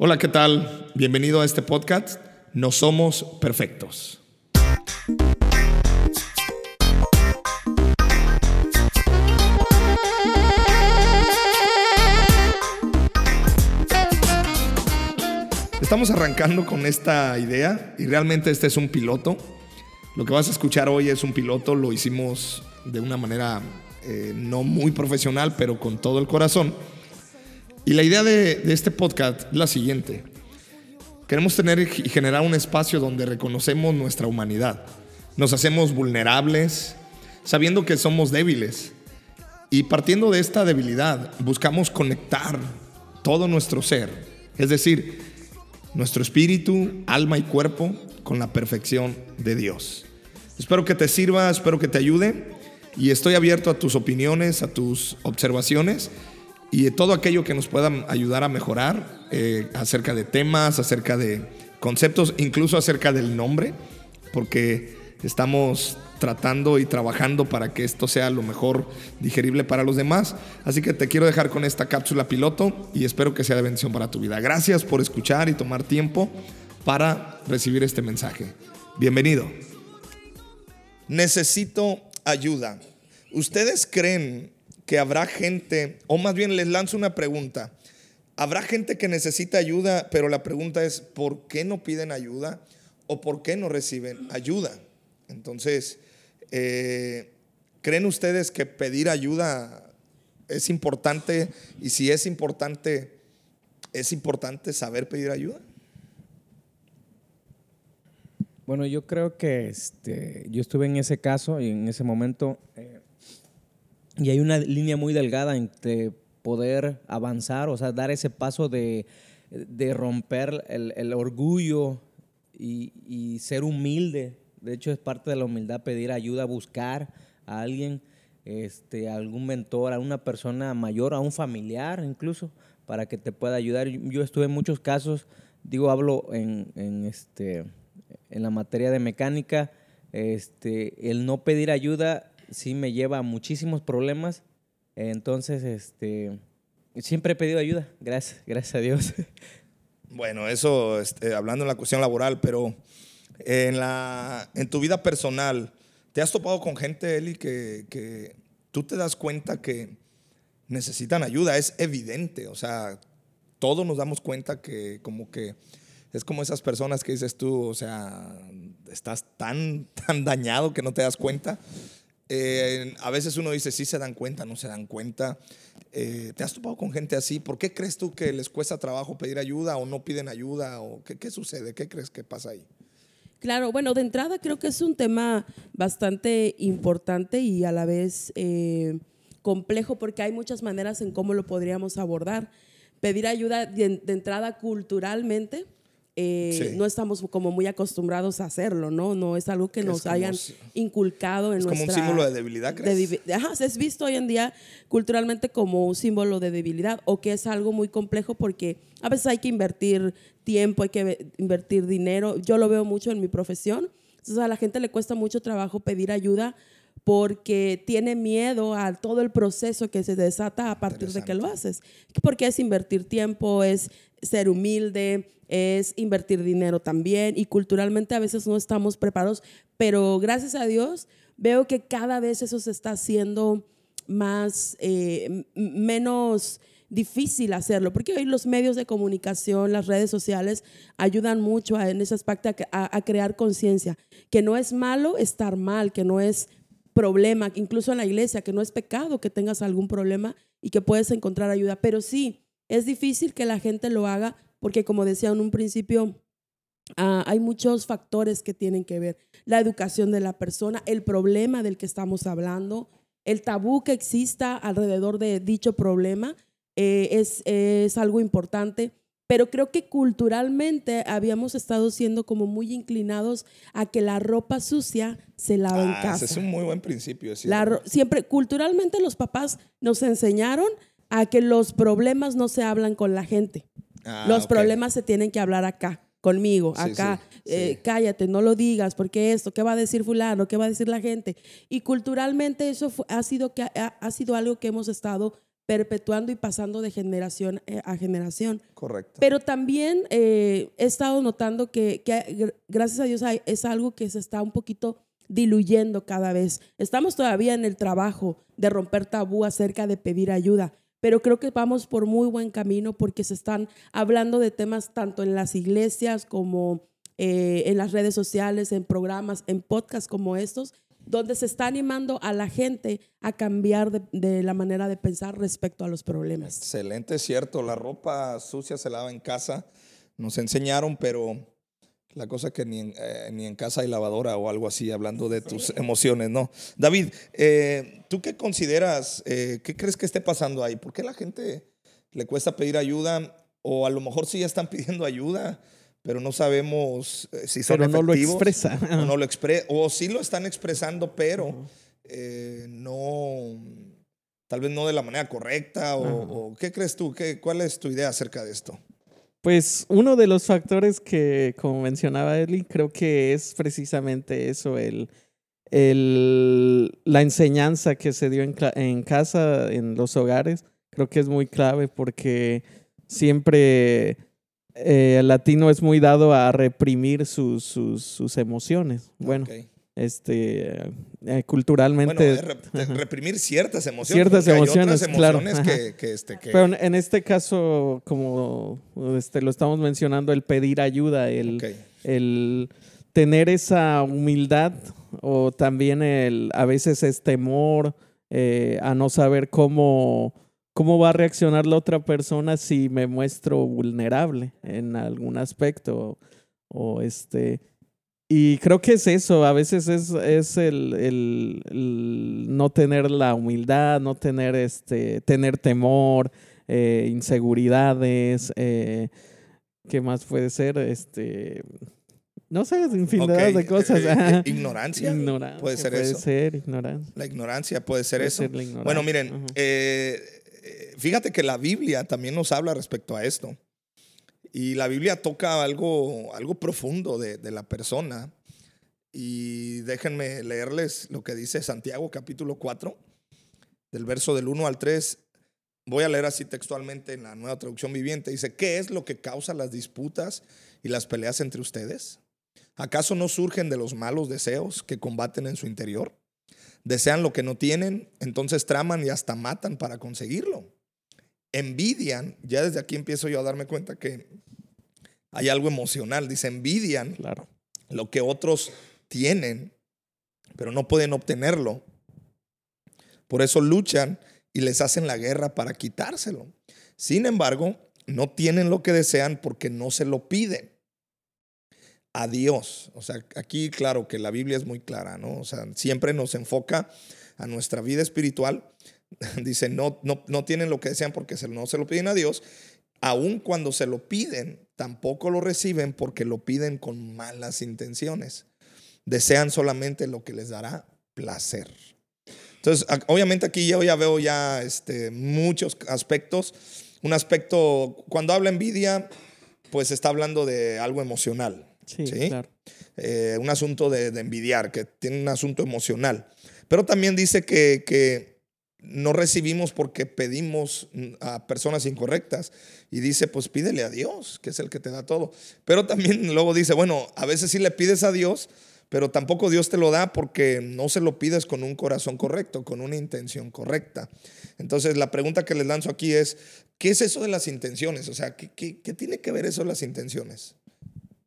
Hola, ¿qué tal? Bienvenido a este podcast. No somos perfectos. Estamos arrancando con esta idea y realmente este es un piloto. Lo que vas a escuchar hoy es un piloto, lo hicimos de una manera eh, no muy profesional, pero con todo el corazón. Y la idea de, este podcast es la siguiente. Queremos tener y generar un espacio donde reconocemos nuestra humanidad. Nos hacemos vulnerables, sabiendo que somos débiles. Y partiendo de esta debilidad, buscamos conectar todo nuestro ser. Es decir, nuestro espíritu, alma y cuerpo con la perfección de Dios. Espero que te sirva, espero que te ayude y estoy abierto a tus opiniones, a tus observaciones y todo aquello que nos pueda ayudar a mejorar eh, acerca de temas, acerca de conceptos, incluso acerca del nombre, porque estamos tratando y trabajando para que esto sea lo mejor digerible para los demás. Así que te quiero dejar con esta cápsula piloto y espero que sea de bendición para tu vida. Gracias por escuchar y tomar tiempo para recibir este mensaje. Bienvenido. Necesito ayuda. ¿Ustedes creen que habrá gente, o más bien les lanzo una pregunta, habrá gente que necesita ayuda, pero la pregunta es, ¿por qué no piden ayuda o por qué no reciben ayuda? Entonces, eh, ¿creen ustedes que pedir ayuda es importante? Y si es importante, ¿es importante saber pedir ayuda? Bueno, yo creo que este, yo estuve en ese caso y en ese momento, eh, y hay una línea muy delgada entre poder avanzar, o sea, dar ese paso de, de romper el, el orgullo y, y, ser humilde. De hecho, es parte de la humildad pedir ayuda, buscar a alguien, este, a algún mentor, a una persona mayor, a un familiar incluso, para que te pueda ayudar. Yo estuve en muchos casos, digo, hablo en, en este en la materia de mecánica, este, el no pedir ayuda sí me lleva a muchísimos problemas. Entonces, este, siempre he pedido ayuda, gracias, gracias a Dios. Bueno, eso este, hablando en la cuestión laboral, pero en, la, en tu vida personal, ¿te has topado con gente, Eli, que, que tú te das cuenta que necesitan ayuda? Es evidente, o sea, todos nos damos cuenta que como que es como esas personas que dices tú, o sea, estás tan, tan dañado que no te das cuenta. A veces uno dice, sí se dan cuenta, no se dan cuenta. Eh, ¿Te has topado con gente así? ¿Por qué crees tú que les cuesta trabajo pedir ayuda o no piden ayuda? o ¿Qué, sucede? ¿Qué crees que pasa ahí? Claro, bueno, de entrada creo que es un tema bastante importante y a la vez eh, complejo porque hay muchas maneras en cómo lo podríamos abordar. Pedir ayuda de entrada culturalmente, eh, sí. no estamos como muy acostumbrados a hacerlo, ¿no? No es algo que, que nos hayan inculcado en es nuestra... como un símbolo de debilidad, ¿crees? De, ajá, es visto hoy en día culturalmente como un símbolo de debilidad o que es algo muy complejo porque a veces hay que invertir tiempo, hay que invertir dinero. Yo lo veo mucho en mi profesión. Entonces a la gente le cuesta mucho trabajo pedir ayuda porque tiene miedo a todo el proceso que se desata a partir de que lo haces. Porque es invertir tiempo, es ser humilde, es invertir dinero también y culturalmente a veces no estamos preparados, pero gracias a Dios veo que cada vez eso se está haciendo más, eh, menos difícil hacerlo, porque hoy los medios de comunicación, las redes sociales ayudan mucho en ese aspecto a, a crear conciencia, que no es malo estar mal, que no es problema, incluso en la iglesia, que no es pecado que tengas algún problema y que puedes encontrar ayuda, pero sí, es difícil que la gente lo haga porque como decía en un principio, uh, hay muchos factores que tienen que ver. La educación de la persona, el problema del que estamos hablando, el tabú que exista alrededor de dicho problema eh, es, es algo importante pero creo que culturalmente habíamos estado siendo como muy inclinados a que la ropa sucia se lava ah, en casa. Ese es un muy buen principio. La, siempre, culturalmente los papás nos enseñaron a que los problemas no se hablan con la gente. Ah, los okay. problemas se tienen que hablar acá, conmigo, sí, acá. Sí, eh, sí. cállate, no lo digas, porque esto, ¿qué va a decir fulano? ¿Qué va a decir la gente? Y culturalmente eso fue, ha, sido que, ha, ha sido algo que hemos estado perpetuando y pasando de generación eh, a generación. Correcto. Pero también eh, he estado notando que, que, gr- gracias a Dios hay- es algo que se está un poquito diluyendo cada vez. Estamos todavía en el trabajo de romper tabú acerca de pedir ayuda, pero creo que vamos por muy buen camino porque se están hablando de temas tanto en las iglesias como eh, en las redes sociales, en programas, en podcasts como estos, donde se está animando a la gente a cambiar de, de la manera de pensar respecto a los problemas. Excelente, cierto. La ropa sucia se lava en casa. Nos enseñaron, pero la cosa que ni en, eh, ni en casa hay lavadora o algo así, hablando de tus emociones, ¿no? David, eh, ¿tú qué consideras, eh, qué crees que esté pasando ahí? ¿Por qué la gente le cuesta pedir ayuda? O a lo mejor sí ya están pidiendo ayuda, pero no sabemos eh, si son Pero no lo expresa. O, no lo expre o sí lo están expresando, pero eh, no, tal vez no de la manera correcta. O, o ¿Qué crees tú? ¿Qué, ¿Cuál es tu idea acerca de esto? Pues uno de los factores que, como mencionaba Eli, creo que es precisamente eso, el, el, la enseñanza que se dio en, casa, en los hogares, creo que es muy clave porque siempre eh, el latino es muy dado a reprimir sus, sus, sus emociones. Bueno. Este, eh, Bueno, culturalmente... de reprimir ciertas emociones. Ciertas hay emociones, otras claro, emociones ajá. que, que, este, que- Pero en, en este caso, como este, lo estamos mencionando, el pedir ayuda, el, el tener esa humildad o también el a veces es temor eh, a no saber cómo, cómo va a reaccionar la otra persona si me muestro vulnerable en algún aspecto o este y creo que es eso, a veces es, es el, el- el no tener la humildad, no tener este, tener temor, eh, inseguridades, eh, ¿qué más puede ser? Este, no sé, infinidad de cosas. eh, eh, ignorancia. Ignorancia, Puede ser puede eso. ser, ignorancia. La ignorancia puede ser Puede eso. ser Bueno, miren, fíjate que la Biblia también nos habla respecto a esto. Y la Biblia toca algo, algo profundo de, de la persona. Y déjenme leerles lo que dice Santiago capítulo 4, del verso del 1 al 3. Voy a leer así textualmente en la nueva traducción viviente. Dice, ¿qué es lo que causa las disputas y las peleas entre ustedes? ¿Acaso no surgen de los malos deseos que combaten en su interior? Desean lo que no tienen, entonces traman y hasta matan para conseguirlo. Envidian, ya desde aquí empiezo yo a darme cuenta que hay algo emocional. Dice, envidian Claro. lo que otros tienen, pero no pueden obtenerlo. Por eso luchan y les hacen la guerra para quitárselo. Sin embargo, no tienen lo que desean porque no se lo piden a Dios. O sea, aquí claro que la Biblia es muy clara, ¿no? O sea, siempre nos enfoca a nuestra vida espiritual. Dice, no, no, no tienen lo que desean porque se- no se lo piden a Dios. Aun cuando se lo piden, tampoco lo reciben porque lo piden con malas intenciones. Desean solamente lo que les dará placer. Entonces, obviamente aquí yo ya veo ya este, muchos aspectos. Un aspecto, cuando habla envidia, pues está hablando de algo emocional. Sí, ¿Sí? claro. eh, un asunto de, de envidiar, que tiene un asunto emocional. Pero también dice que, que no recibimos porque pedimos a personas incorrectas. Y dice, pues pídele a Dios, que es el que te da todo. Pero también luego dice, bueno, a veces sí le pides a Dios, pero tampoco Dios te lo da porque no se lo pides con un corazón correcto, con una intención correcta. Entonces, la pregunta que les lanzo aquí es, ¿qué es eso de las intenciones? O sea, ¿qué, qué, tiene que ver eso de las intenciones?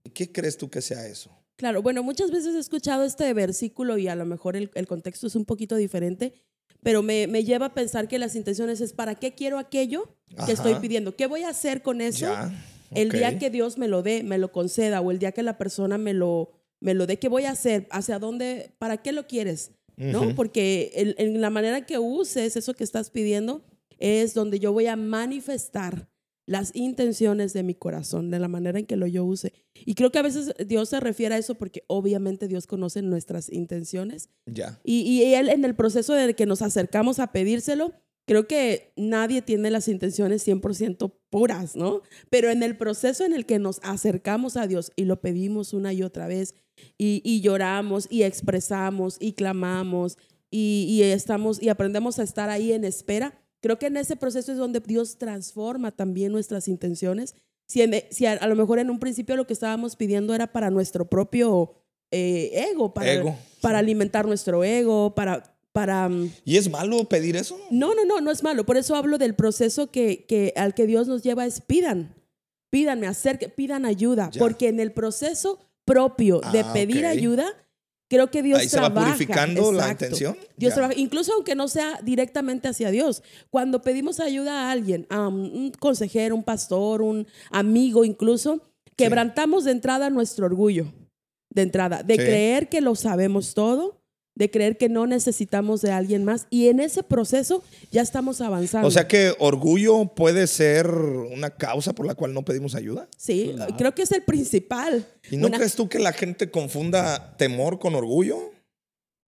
¿Y qué crees tú que sea eso? Claro, bueno, muchas veces he escuchado este versículo y a lo mejor el, el contexto es un poquito diferente, pero me, me lleva a pensar que las intenciones es para qué quiero aquello que Ajá. estoy pidiendo, qué voy a hacer con eso Ya, el día que Dios me lo dé, me lo conceda o el día que la persona me lo, me lo dé, ¿qué voy a hacer? ¿Hacia dónde? ¿Para qué lo quieres? ¿No? Porque en la manera que uses eso que estás pidiendo es donde yo voy a manifestar las intenciones de mi corazón, de la manera en que lo yo use. Y creo que a veces Dios se refiere a eso porque obviamente Dios conoce nuestras intenciones Ya. y, y Él en el proceso de que nos acercamos a pedírselo, creo que nadie tiene las intenciones 100% puras, ¿no? Pero en el proceso en el que nos acercamos a Dios y lo pedimos una y otra vez y, y lloramos y expresamos y clamamos y, y estamos y aprendemos a estar ahí en espera, Creo que en ese proceso es donde Dios transforma también nuestras intenciones. Si, en- si a, a lo mejor en un principio lo que estábamos pidiendo era para nuestro propio eh, ego, para, Ego, para alimentar nuestro ego, para... para mm, ¿Y es malo pedir eso? no, no, no, no es malo. Por eso hablo del proceso que, que al que Dios nos lleva es pidan. Pídanme, acerque, pidan ayuda. Ya. Porque en el proceso propio de Ah, pedir ok. ayuda, creo que Dios Ahí se va trabaja. purificando la intención. Dios trabaja, incluso aunque no sea directamente hacia Dios. Cuando pedimos ayuda a alguien, a un consejero, un pastor, un amigo incluso, quebrantamos de entrada nuestro orgullo. De entrada, de Sí. creer que lo sabemos todo, de creer que no necesitamos de alguien más. Y en ese proceso ya estamos avanzando. O sea que orgullo puede ser una causa por la cual no pedimos ayuda. sí, creo que es el principal. ¿Y no Una- crees tú que la gente confunda temor con orgullo?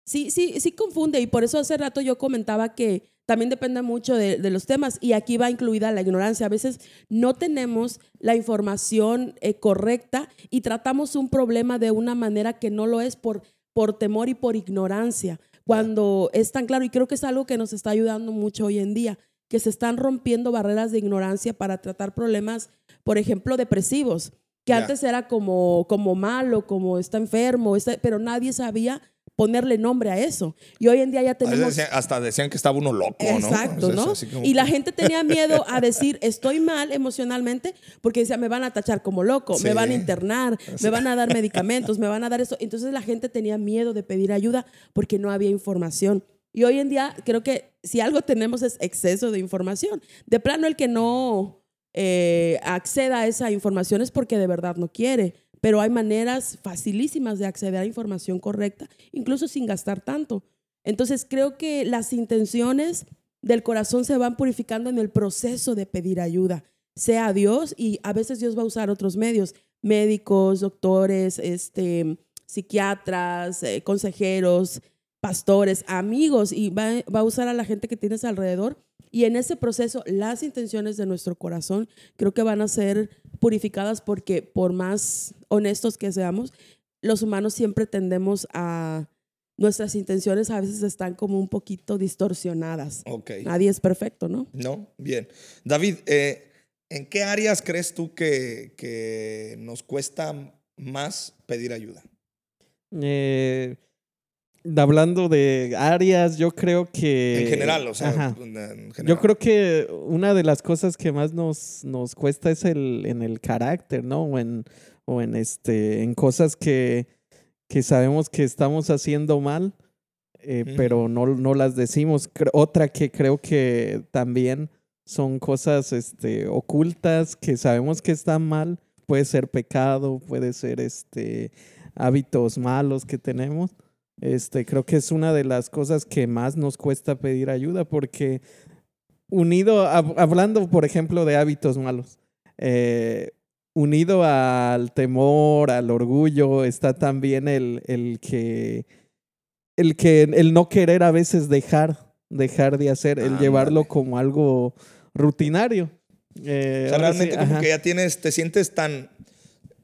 Sí, sí, sí confunde y por eso hace rato yo comentaba que también depende mucho de, de los temas y aquí va incluida la ignorancia. A veces no tenemos la información eh, correcta y tratamos un problema de una manera que no lo es por, por temor y por ignorancia. Cuando es tan claro, y creo que es algo que nos está ayudando mucho hoy en día, que se están rompiendo barreras de ignorancia para tratar problemas, por ejemplo, depresivos, que antes era como, como malo, como está enfermo, está- pero nadie sabía ponerle nombre a eso. Y hoy en día ya tenemos... decían- hasta decían que estaba uno loco, ¿no? Exacto, es ¿no? como- Y la gente tenía miedo a decir, estoy mal emocionalmente, porque decía, me van a tachar como loco, me van a internar, me van a dar medicamentos, me van a dar esto. Entonces la gente tenía miedo de pedir ayuda porque no había información. Y hoy en día creo que si algo tenemos es exceso de información. De plano el que no eh, acceda a esa información es porque de verdad no quiere. Pero hay maneras facilísimas de acceder a información correcta, incluso sin gastar tanto. Entonces creo que las intenciones del corazón se van purificando en el proceso de pedir ayuda, sea Dios y a veces Dios va a usar otros medios, médicos, doctores, este, psiquiatras, eh, consejeros, pastores, amigos y va, va a usar a la gente que tienes alrededor. Y en ese proceso, las intenciones de nuestro corazón creo que van a ser purificadas porque por más honestos que seamos, los humanos siempre tendemos a... Nuestras intenciones a veces están como un poquito distorsionadas. Ok. Nadie es perfecto, ¿no? No, bien. David, eh, ¿en qué áreas crees tú que, que nos cuesta más pedir ayuda? Eh, hablando de áreas, yo creo que... En general, o sea, Ajá. en general. Yo creo que una de las cosas que más nos, nos cuesta es el, en el carácter, ¿no? O en, o en, este, en cosas que, que sabemos que estamos haciendo mal, eh, pero no, no las decimos. Otra que creo que también son cosas este, ocultas que sabemos que están mal. Puede ser pecado, puede ser este, hábitos malos que tenemos. Este, creo que es una de las cosas que más nos cuesta pedir ayuda porque unido, hab- hablando por ejemplo de hábitos malos, eh, unido al temor, al orgullo, está también el, el que, el que, el no querer a veces dejar, dejar de hacer, el llevarlo como algo rutinario. Eh, O sea, sí, realmente como ajá. que ya tienes, te sientes tan,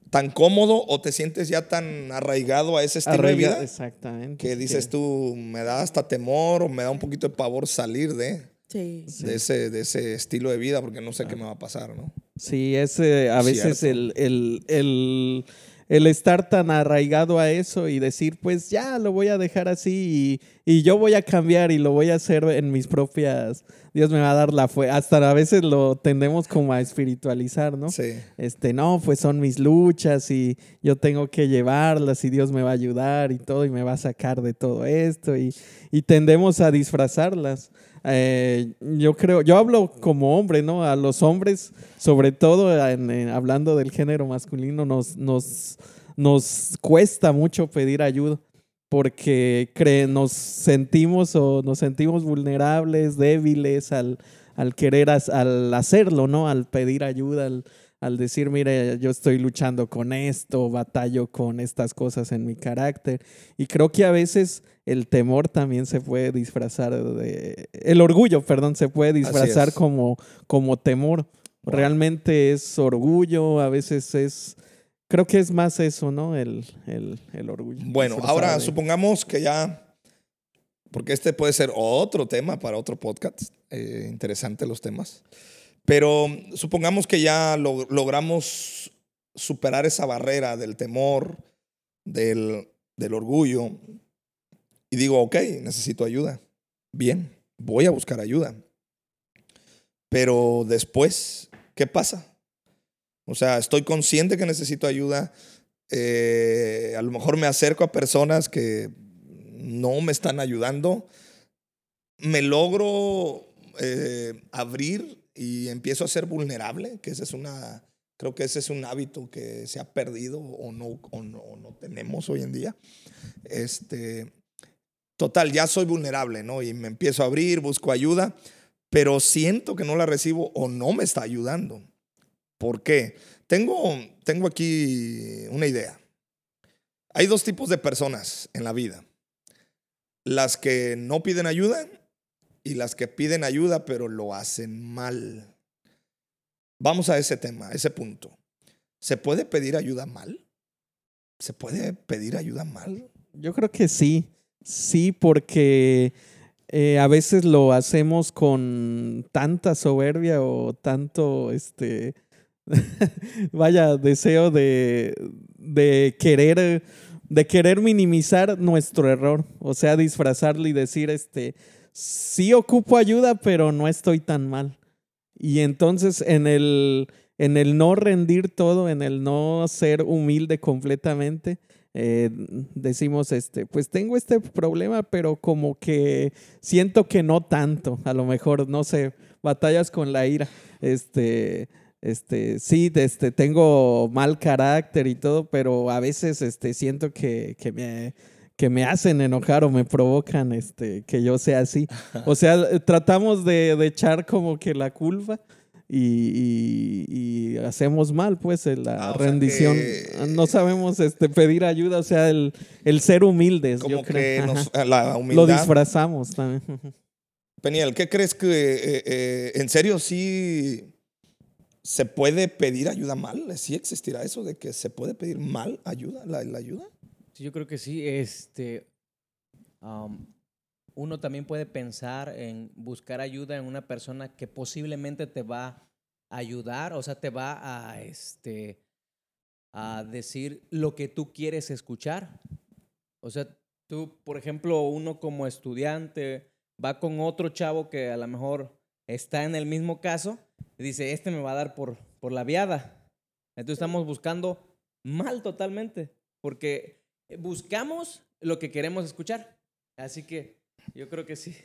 tan cómodo o te sientes ya tan arraigado a ese estilo Arraiga- de vida Exactamente. que dices tú, me da hasta temor o me da un poquito de pavor salir de, Sí. de, ese, de ese estilo de vida porque no sé qué me va a pasar, ¿no? Sí, es eh, a veces Cierto. el, el, el, el estar tan arraigado a eso y decir, pues ya lo voy a dejar así y, y yo voy a cambiar y lo voy a hacer en mis propias. Dios me va a dar la fuerza. Hasta a veces lo tendemos como a espiritualizar, ¿no? Sí. Este, no, pues son mis luchas y yo tengo que llevarlas y Dios me va a ayudar y todo y me va a sacar de todo esto y, y tendemos a disfrazarlas. Eh, yo creo, yo hablo como hombre, ¿no? A los hombres, sobre todo hablando del género masculino, nos, nos, nos cuesta mucho pedir ayuda porque nos sentimos o nos sentimos vulnerables, débiles al, al querer, al hacerlo, ¿no? Al pedir ayuda, al, al decir, mire, yo estoy luchando con esto, batallo con estas cosas en mi carácter. Y creo que a veces el temor también se puede disfrazar de... El orgullo, perdón, se puede disfrazar como, como temor. Wow. Realmente es orgullo, a veces es... Creo que es más eso, ¿no? El, el, el orgullo. Bueno, ahora de- supongamos que ya porque este puede ser otro tema para otro podcast, eh, interesante los temas, pero supongamos que ya lo- logramos superar esa barrera del temor, del, del orgullo, y digo, ok, necesito ayuda. Bien, voy a buscar ayuda. Pero después, ¿qué pasa? O sea, estoy consciente que necesito ayuda. eh, a lo mejor me acerco a personas que no me están ayudando. Me logro eh, abrir y empiezo a ser vulnerable, que esa es una, creo que ese es un hábito que se ha perdido o no, o no, o no tenemos hoy en día. Este, total, ya soy vulnerable, ¿no? Y me empiezo a abrir, busco ayuda, pero siento que no la recibo o no me está ayudando. ¿Por qué? Tengo, tengo aquí una idea. Hay dos tipos de personas en la vida. Las que no piden ayuda y las que piden ayuda pero lo hacen mal. Vamos a ese tema, a ese punto. ¿Se puede pedir ayuda mal? ¿Se puede pedir ayuda mal? Yo creo que sí, sí, porque eh, a veces lo hacemos con tanta soberbia o tanto, este, vaya, deseo de, de querer, de querer minimizar nuestro error, o sea, disfrazarlo y decir, este, sí ocupo ayuda, pero no estoy tan mal. Y entonces en el, en el no rendir todo, en el no ser humilde completamente, eh, decimos, este, pues tengo este problema, pero como que siento que no tanto, a lo mejor, no sé, batallas con la ira, este, este, sí, este, tengo mal carácter y todo, pero a veces, este, siento que, que me, que me hacen enojar o me provocan, este, que yo sea así. O sea, tratamos de, de echar como que la culpa y, y- y hacemos mal, pues, la Ah, rendición. que- No sabemos este, pedir ayuda, o sea, el, el ser humildes, Como yo que creo. nos- la Lo humildad. disfrazamos también. Peniel, ¿qué crees que eh, eh, en serio sí se puede pedir ayuda mal? ¿Sí existirá eso de que se puede pedir mal ayuda, la, la ayuda? Sí, yo creo que sí. Este, am, uno también puede pensar en buscar ayuda en una persona que posiblemente te va a ayudar, o sea, te va a, este, a decir lo que tú quieres escuchar. O sea, tú, por ejemplo, uno como estudiante va con otro chavo que a lo mejor está en el mismo caso y dice, este me va a dar por, por la viada. Entonces estamos buscando mal totalmente, porque buscamos lo que queremos escuchar. Así que yo creo que sí.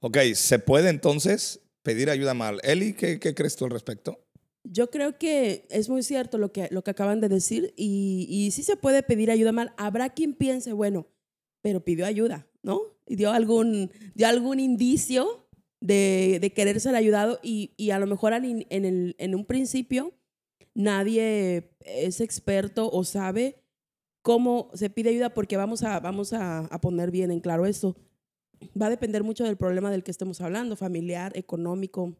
Ok, ¿se puede entonces pedir ayuda mal? Eli, ¿qué, qué crees tú al respecto? Yo creo que es muy cierto lo que, lo que acaban de decir y, y sí se puede pedir ayuda mal. Habrá quien piense, bueno, pero pidió ayuda, ¿no? Y dio algún, dio algún indicio de, de querer ser ayudado y, y a lo mejor en, el, en un principio nadie es experto o sabe cómo se pide ayuda porque vamos a, vamos a, a poner bien en claro esto. Va a depender mucho del problema del que estemos hablando, familiar, económico,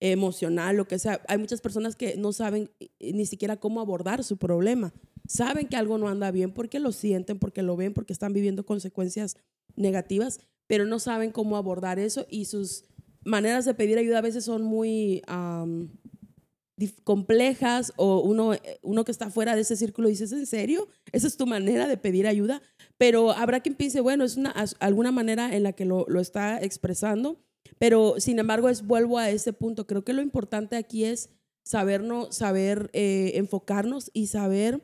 emocional, lo que sea. Hay muchas personas que no saben eh, ni siquiera cómo abordar su problema. Saben que algo no anda bien porque lo sienten, porque lo ven, porque están viviendo consecuencias negativas, pero no saben cómo abordar eso y sus maneras de pedir ayuda a veces son muy dif- complejas o uno, uno que está fuera de ese círculo dice, ¿es en serio? ¿Esa es tu manera de pedir ayuda? Pero habrá quien piense, bueno, es una, alguna manera en la que lo, lo está expresando, pero sin embargo es, vuelvo a ese punto, creo que lo importante aquí es sabernos, saber eh, enfocarnos y saber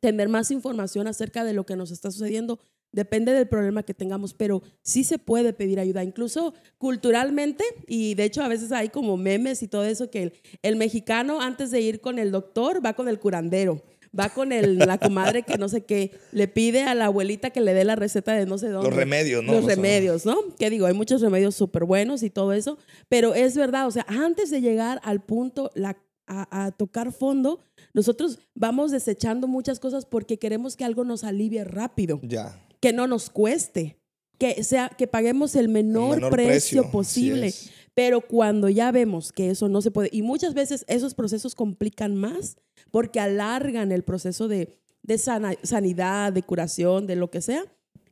tener más información acerca de lo que nos está sucediendo. Depende del problema que tengamos, pero sí se puede pedir ayuda, incluso culturalmente, y de hecho a veces hay como memes y todo eso, que el, el mexicano antes de ir con el doctor va con el curandero, va con el, la comadre que no sé qué, le pide a la abuelita que le dé la receta de no sé dónde. Los remedios, ¿no? Los remedios, ¿no? Que digo, hay muchos remedios súper buenos y todo eso, pero es verdad, o sea, antes de llegar al punto, la, a, a tocar fondo, nosotros vamos desechando muchas cosas porque queremos que algo nos alivie rápido, Ya. Que no nos cueste, que, sea, que paguemos el menor, menor precio, posible. Pero cuando ya vemos que eso no se puede, y muchas veces esos procesos complican más porque alargan el proceso de, de sana- sanidad, de curación, de lo que sea,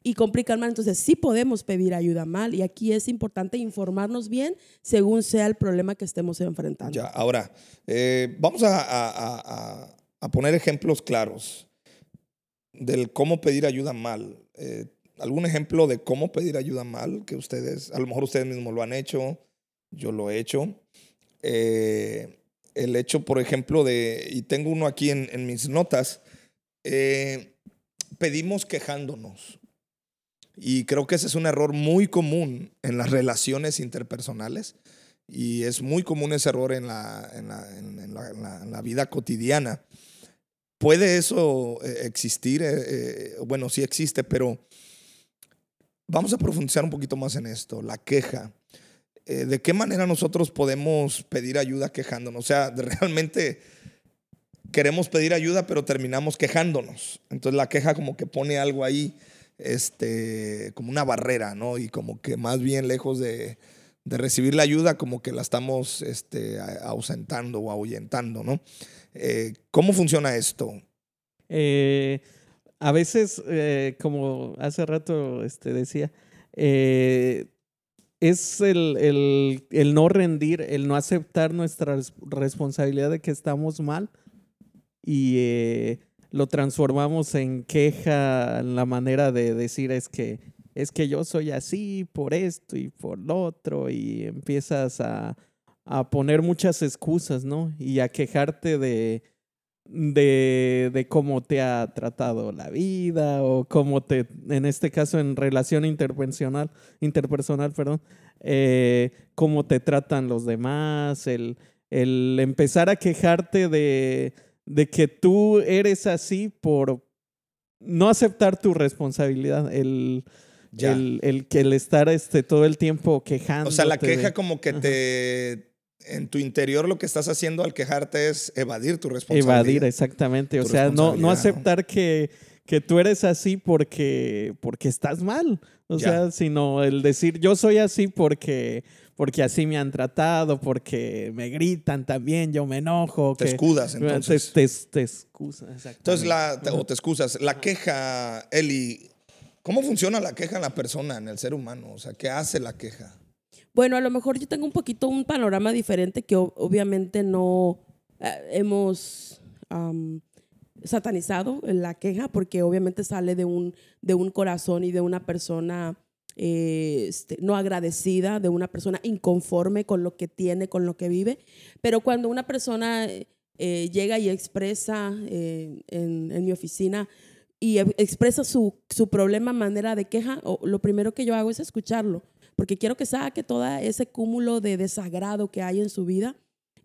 y complican más. Entonces sí podemos pedir ayuda mal y aquí es importante informarnos bien según sea el problema que estemos enfrentando. Ya, ahora, eh, vamos a, a- a- a poner ejemplos claros del cómo pedir ayuda mal. Eh, ¿Algún ejemplo de cómo pedir ayuda mal que ustedes, a lo mejor ustedes mismos lo han hecho, yo lo he hecho? Eh, el hecho, por ejemplo, de, y tengo uno aquí en, en mis notas, eh, pedimos quejándonos. Y creo que ese es un error muy común en las relaciones interpersonales y es muy común ese error en la, en la, en- la vida cotidiana. ¿Puede eso eh, existir? Eh, eh, bueno, sí existe, pero vamos a profundizar un poquito más en esto, la queja. ¿De qué manera nosotros podemos pedir ayuda quejándonos? O sea, realmente queremos pedir ayuda, pero terminamos quejándonos. Entonces la queja como que pone algo ahí, este, como una barrera, ¿no? Y como que más bien lejos de, de recibir la ayuda, como que la estamos este, ausentando o ahuyentando, ¿no? Eh, ¿Cómo funciona esto? Eh, a veces, eh, como hace rato este, decía, eh, es el, el- el no rendir, el no aceptar nuestra res- responsabilidad de que estamos mal y eh, lo transformamos en queja, en la manera de decir es que es que yo soy así por esto y por lo otro y empiezas a, a poner muchas excusas, ¿no? Y a quejarte de, de, de cómo te ha tratado la vida o cómo te, en este caso en relación interpersonal, interpersonal, perdón, eh, cómo te tratan los demás, el, el empezar a quejarte de, de que tú eres así por no aceptar tu responsabilidad, el, Ya. el, el estar este, todo el tiempo quejando. O sea, la queja como que te... En tu interior lo que estás haciendo al quejarte es evadir tu responsabilidad. Evadir, exactamente. O sea, no, no aceptar que, que tú eres así porque, porque estás mal. O Ya. sea, sino el decir yo soy así porque, porque así me han tratado, porque me gritan también, yo me enojo. Te que- escudas, entonces. te, te Entonces, la, te- Ajá. o te excusas. La queja, Eli, ¿cómo funciona la queja en la persona, en el ser humano? O sea, ¿qué hace la queja? Bueno, a lo mejor yo tengo un poquito un panorama diferente que obviamente no eh, hemos am, satanizado la queja porque obviamente sale de un, de un corazón y de una persona eh, este, no agradecida, de una persona inconforme con lo que tiene, con lo que vive. Pero cuando una persona eh, eh, llega y expresa en, en mi oficina y e- expresa su, su problema manera de queja, lo primero que yo hago es escucharlo, porque quiero que saque todo ese cúmulo de desagrado que hay en su vida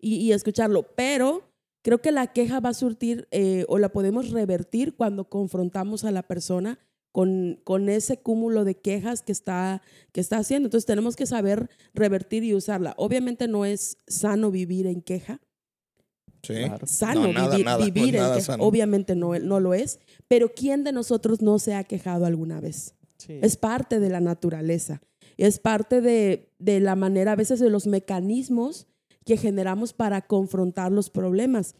y, y escucharlo. Pero creo que la queja va a surtir eh, o la podemos revertir cuando confrontamos a la persona con, con ese cúmulo de quejas que está, que está haciendo. Entonces tenemos que saber revertir y usarla. Obviamente no es sano vivir en queja, Sí. Claro. sano No, nada, vivir, nada, no es vivir en nada queja. sano. Obviamente no, no lo es, pero ¿quién de nosotros no se ha quejado alguna vez? Sí. Es parte de la naturaleza, es parte de, de la manera, a veces de los mecanismos que generamos para confrontar los problemas.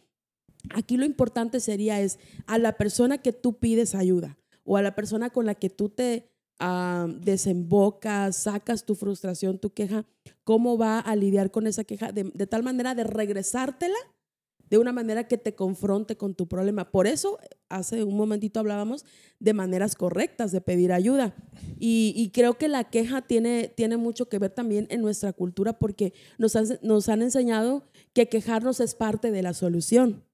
Aquí lo importante sería es a la persona que tú pides ayuda o a la persona con la que tú te ah, desembocas, sacas tu frustración, tu queja, cómo va a lidiar con esa queja de, de tal manera de regresártela de una manera que te confronte con tu problema. Por eso, hace un momentito hablábamos de maneras correctas de pedir ayuda. Y, y creo que la queja tiene, tiene mucho que ver también en nuestra cultura porque nos han, nos han enseñado que quejarnos es parte de la solución.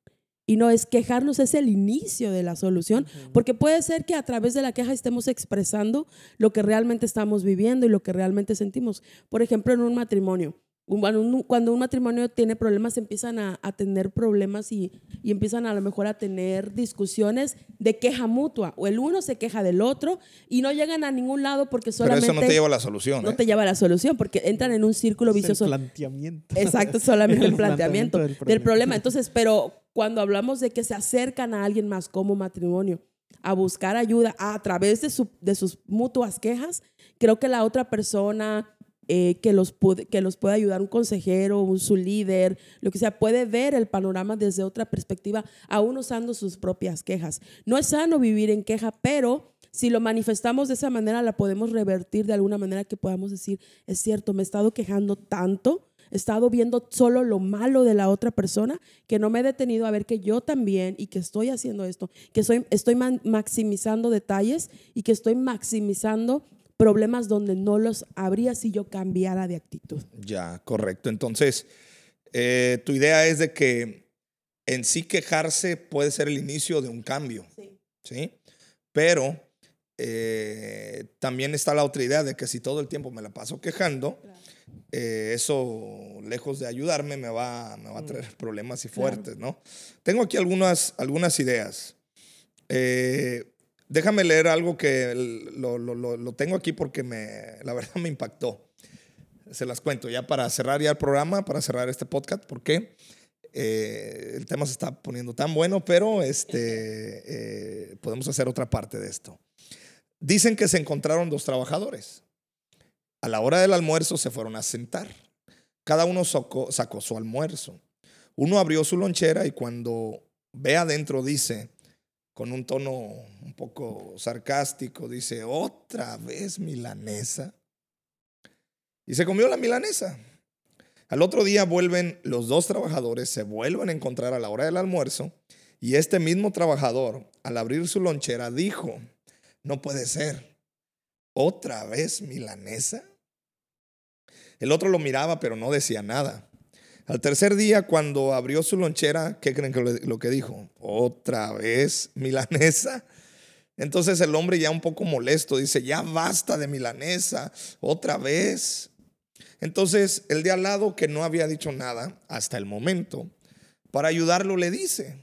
Y no es quejarnos, es el inicio de la solución, porque puede ser que a través de la queja estemos expresando lo que realmente estamos viviendo y lo que realmente sentimos. Por ejemplo, en un matrimonio. Cuando un, cuando un matrimonio tiene problemas, empiezan a, a tener problemas y, y empiezan a lo mejor a tener discusiones de queja mutua. O el uno se queja del otro y no llegan a ningún lado porque Pero solamente eso no te lleva a la solución. no ¿eh? te lleva a la solución, porque entran en un círculo Es el vicioso. planteamiento. Exacto, solamente el, El planteamiento, planteamiento del, del problema. problema. Entonces, pero cuando hablamos de que se acercan a alguien más como matrimonio a buscar ayuda a través de, su- de sus mutuas quejas, creo que la otra persona eh, que, los puede, que los puede ayudar, un consejero, un, su líder, lo que sea, puede ver el panorama desde otra perspectiva, aún usando sus propias quejas. No es sano vivir en queja, pero si lo manifestamos de esa manera, la podemos revertir de alguna manera que podamos decir, es cierto, me he estado quejando tanto, he estado viendo solo lo malo de la otra persona, que no me he detenido a ver que yo también y que estoy haciendo esto, que soy, estoy maximizando detalles y que estoy maximizando problemas donde no los habría si yo cambiara de actitud. Ya, correcto. Entonces, eh, tu idea es de que en sí quejarse puede ser el inicio de un cambio. Sí. Pero eh, también está la otra idea de que si todo el tiempo me la paso quejando, eh, eso, lejos de ayudarme, me va, me va a traer problemas y fuertes, ¿no? Tengo aquí algunas, algunas ideas. Déjame leer algo que lo, tengo aquí porque me, la verdad me impactó. Se las cuento ya para cerrar ya el programa, para cerrar este podcast, porque eh, el tema se está poniendo tan bueno, pero este, eh, podemos hacer otra parte de esto. Dicen que se encontraron dos trabajadores. A la hora del almuerzo se fueron a sentar. Cada uno sacó su almuerzo. Uno abrió su lonchera y cuando ve adentro dice, con un tono un poco sarcástico, dice, otra vez milanesa. Y se comió la milanesa. Al otro día vuelven los dos trabajadores, se vuelven a encontrar a la hora del almuerzo y este mismo trabajador, al abrir su lonchera, dijo, no puede ser, otra vez milanesa. El otro lo miraba, pero no decía nada. Al tercer día, cuando abrió su lonchera, ¿qué creen que lo que dijo? Otra vez milanesa. Entonces el hombre ya un poco molesto dice, ya basta de milanesa, otra vez. Entonces el de al lado que no había dicho nada hasta el momento, para ayudarlo le dice,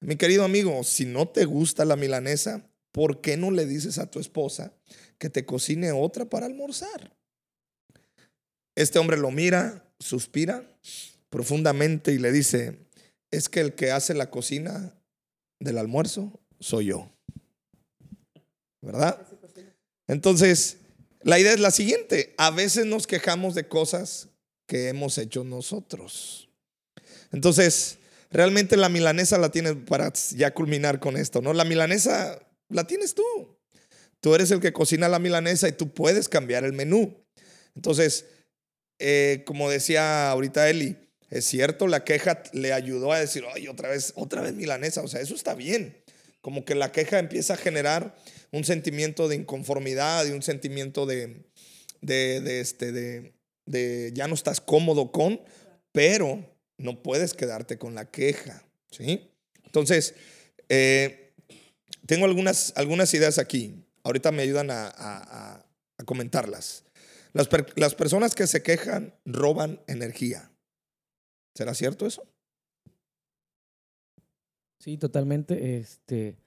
mi querido amigo, si no te gusta la milanesa, ¿por qué no le dices a tu esposa que te cocine otra para almorzar? Este hombre lo mira, suspira profundamente y le dice, es que el que hace la cocina del almuerzo soy yo. ¿Verdad? Entonces, la idea es la siguiente, a veces nos quejamos de cosas que hemos hecho nosotros. Entonces, realmente la milanesa la tienes para ya culminar con esto, ¿no? La milanesa la tienes tú. Tú eres el que cocina la milanesa y tú puedes cambiar el menú. Entonces, eh, como decía ahorita Eli, es cierto, la queja le ayudó a decir, ay, otra vez, otra vez milanesa, o sea, eso está bien. Como que la queja empieza a generar un sentimiento de inconformidad y un sentimiento de, de, este, de, ya no estás cómodo con, pero no puedes quedarte con la queja, ¿sí? Entonces, eh, tengo algunas, algunas ideas aquí. Ahorita me ayudan a comentarlas. Las, personas que se quejan roban energía. ¿Será cierto eso? Sí, totalmente. Este,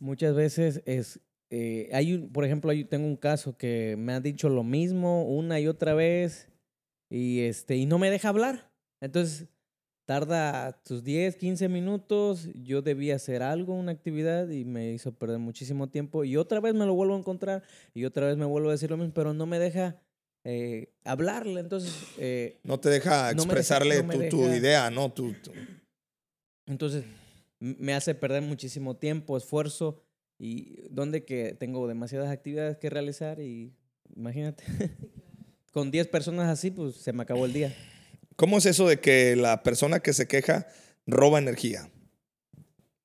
muchas veces es, eh, hay un, por ejemplo, yo tengo un caso que me han dicho lo mismo una y otra vez y este, y no me deja hablar. Entonces, tarda sus 10, 15 minutos, yo debía hacer algo, una actividad y me hizo perder muchísimo tiempo y otra vez me lo vuelvo a encontrar y otra vez me vuelvo a decir lo mismo, pero no me deja eh, hablarle, entonces... Eh, no te deja expresarle tu, idea, ¿no? Tu, Entonces, me hace perder muchísimo tiempo, esfuerzo, y donde que tengo demasiadas actividades que realizar y imagínate, con 10 personas así, pues se me acabó el día. ¿Cómo es eso de que la persona que se queja roba energía?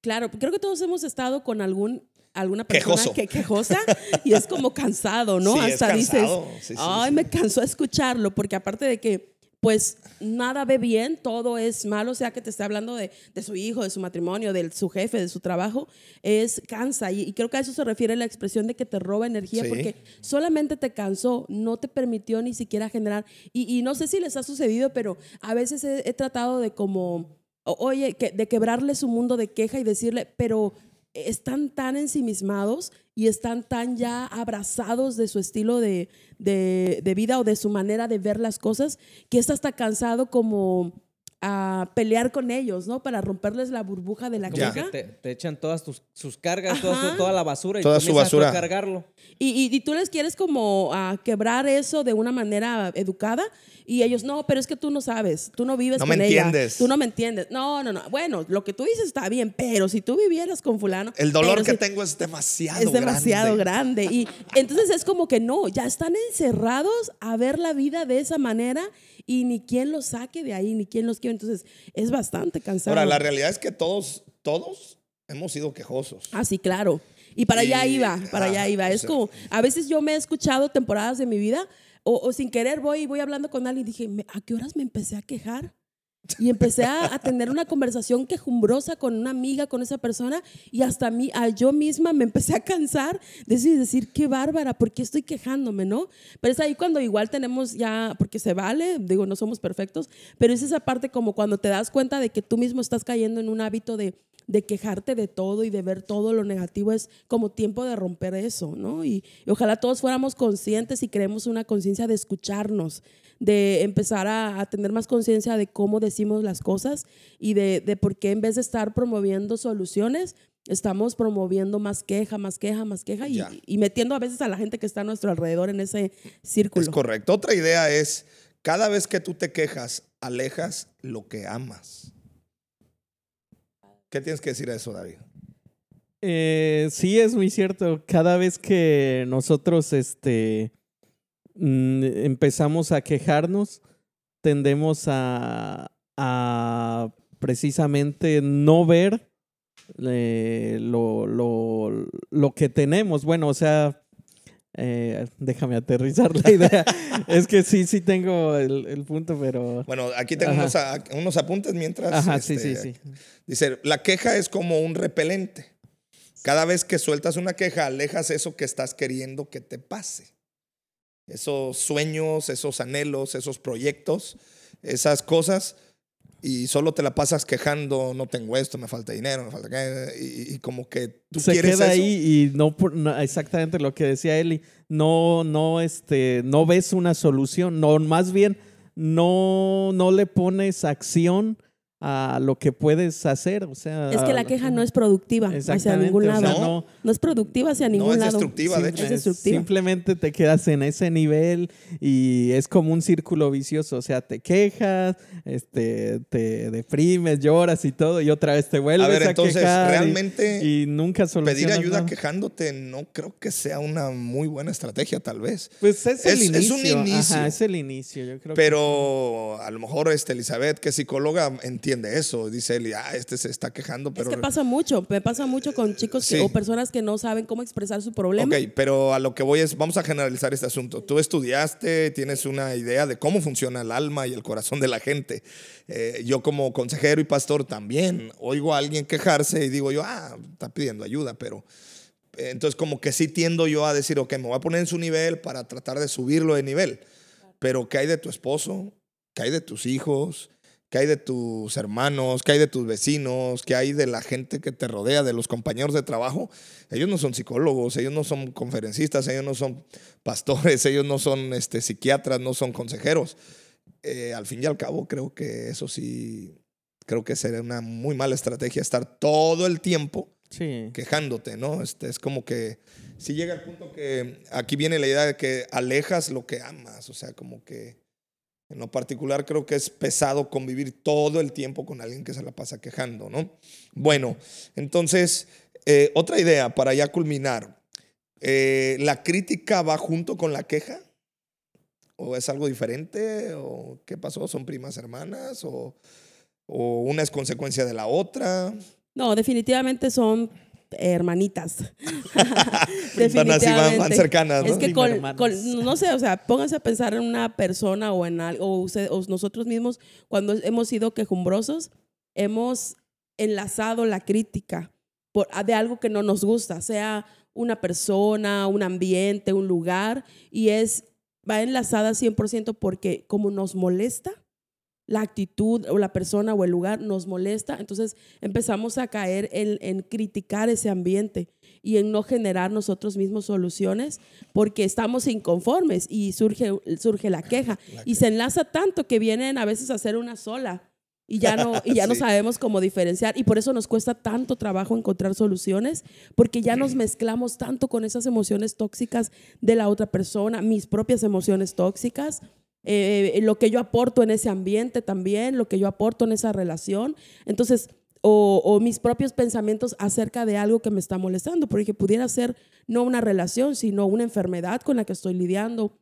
Claro, creo que todos hemos estado con algún alguna persona que quejosa y es como cansado, ¿no? Hasta dices, ay, me cansó escucharlo, porque aparte de que pues nada ve bien, todo es malo, sea que te esté hablando de, de su hijo, de su matrimonio, de su jefe, de su trabajo, es cansa. Y, creo que a eso se refiere la expresión de que te roba energía, porque solamente te cansó, no te permitió ni siquiera generar. Y, no sé si les ha sucedido, pero a veces he, he tratado de como, oye, que, de quebrarle su mundo de queja y decirle, pero están tan ensimismados y están tan ya abrazados de su estilo de, de, vida o de su manera de ver las cosas que está hasta cansado como a pelear con ellos, ¿no? Para romperles la burbuja de la Como que te, te echan todas tus, sus cargas, toda, toda la basura y Toda tú su basura. a cargarlo. Y, y- y tú les quieres como ah, quebrar eso de una manera educada y ellos, no, pero es que tú no sabes, tú no vives No con me ella, entiendes. tú no me entiendes. No, no, no. Bueno, lo que tú dices está bien, pero si tú vivieras con fulano. El dolor que si- tengo es demasiado es demasiado grande. grande. Y entonces es como que no, ya están encerrados a ver la vida de esa manera y ni quien los saque de ahí, ni quien los quiere. Entonces es bastante cansado. Ahora, la realidad es que todos, todos hemos sido quejosos. Ah, sí, claro. Y para allá Y- iba, para allá ah, iba. o Es sea- como, a veces yo me he escuchado temporadas de mi vida o, sin querer voy voy hablando con alguien y dije, "Me- ¿a qué horas me empecé a quejar? Y empecé a, a tener una conversación quejumbrosa con una amiga, con esa persona, y hasta a mí, a yo misma me empecé a cansar de decir, decir, qué bárbara, ¿por qué estoy quejándome, no? Pero es ahí cuando igual tenemos ya, porque se vale, digo, no somos perfectos, pero es esa parte como cuando te das cuenta de que tú mismo estás cayendo en un hábito de, de quejarte de todo y de ver todo lo negativo, es como tiempo de romper eso, ¿no? Y, y ojalá todos fuéramos conscientes y creemos una conciencia de escucharnos, de empezar a, a tener más conciencia de cómo decimos las cosas y de, de por qué en vez de estar promoviendo soluciones, estamos promoviendo más queja, más queja, más queja y, y metiendo a veces a la gente que está a nuestro alrededor en ese círculo. Es correcto. Otra idea es, cada vez que tú te quejas, alejas lo que amas. ¿Qué tienes que decir a eso, David? Eh, sí, es muy cierto. Cada vez que nosotros este, mm, empezamos a quejarnos, tendemos a, a precisamente no ver eh, lo, lo, lo que tenemos. Bueno, o sea, eh, déjame aterrizar la idea. es que sí, sí tengo el, el punto, pero... Bueno, aquí tengo unos, a- unos apuntes mientras. Ajá, sí, este, sí, sí. Dice, la queja es como un repelente. Cada vez que sueltas una queja, alejas eso que estás queriendo que te pase. Esos sueños, esos anhelos, esos proyectos, esas cosas, y solo te la pasas quejando, no tengo esto, me falta dinero, me falta... qué", Y, y como que tú se quieres queda eso. ahí y no, no- exactamente lo que decía Eli, no, no, este, no ves una solución, no, más bien no, no le pones acción a lo que puedes hacer, o sea, Es que la a- queja no es productiva hacia ningún o lado. sea, No. no, No es productiva hacia ningún es lado. destructiva, de hecho. Es destructiva. Simplemente te quedas en ese nivel y es como un círculo vicioso. O sea, te quejas, este, te deprimes, lloras y todo, y otra vez te vuelves A a, ver, entonces, quejar y- realmente y, nunca pedir ayuda nada. quejándote no creo que sea una muy buena estrategia, tal vez. Pues es el Es- inicio. es un inicio. Ajá, es el inicio, yo creo. que- Pero a lo mejor este Elizabeth, que es psicóloga, entiende eso. Dice Eli, ah, este se está quejando, pero... es que pasa mucho, me pasa mucho con chicos que- Sí. o personas que no saben cómo expresar su problema. Ok, pero a lo que voy es, vamos a generalizar este asunto. Tú estudiaste, tienes una idea de cómo funciona el alma y el corazón de la gente. Eh, yo como consejero y pastor también oigo a alguien quejarse y digo yo, ah, está pidiendo ayuda, pero... eh, Entonces como que sí tiendo yo a decir, ok, me voy a poner en su nivel para tratar de subirlo de nivel. Pero ¿qué hay de tu esposo? ¿Qué hay de tus hijos? ¿Qué hay de tus hermanos? ¿Qué hay de tus vecinos? ¿Qué hay de la gente que te rodea, de los compañeros de trabajo? Ellos no son psicólogos, ellos no son conferencistas, ellos no son pastores, ellos no son este, psiquiatras, no son consejeros. Eh, al fin y al cabo, creo que eso sí, creo que sería una muy mala estrategia estar todo el tiempo Sí. quejándote, ¿no? Este, es como que si llega el punto que aquí viene la idea de que alejas lo que amas, o sea, como que en lo particular creo que es pesado convivir todo el tiempo con alguien que se la pasa quejando, ¿no? Bueno, entonces, eh, otra idea para ya culminar. Eh, ¿La crítica va junto con la queja? ¿O es algo diferente? ¿O qué pasó? ¿Son primas hermanas? ¿O, o una es consecuencia de la otra? No, definitivamente son hermanitas. Así, van, van cercanas, ¿no? Es que con, no sé, o sea, pónganse a pensar en una persona o en algo, o, usted- o nosotros mismos, cuando hemos sido quejumbrosos, hemos enlazado la crítica por, de algo que no nos gusta, sea una persona, un ambiente, un lugar, y es, va enlazada 100% porque como nos molesta, la actitud o la persona o el lugar nos molesta, entonces empezamos a caer en, en criticar ese ambiente y en no generar nosotros mismos soluciones porque estamos inconformes y surge, surge la queja. La Y se enlaza tanto que vienen a veces a ser una sola. y ya no, y ya no sabemos cómo diferenciar. Y por eso nos cuesta tanto trabajo encontrar soluciones, porque ya nos mezclamos tanto con esas emociones tóxicas de la otra persona, mis propias emociones tóxicas. Eh, lo que yo aporto en ese ambiente también, lo que yo aporto en esa relación. Entonces, o, mis propios pensamientos acerca de algo que me está molestando, porque pudiera ser no una relación, sino una enfermedad con la que estoy lidiando,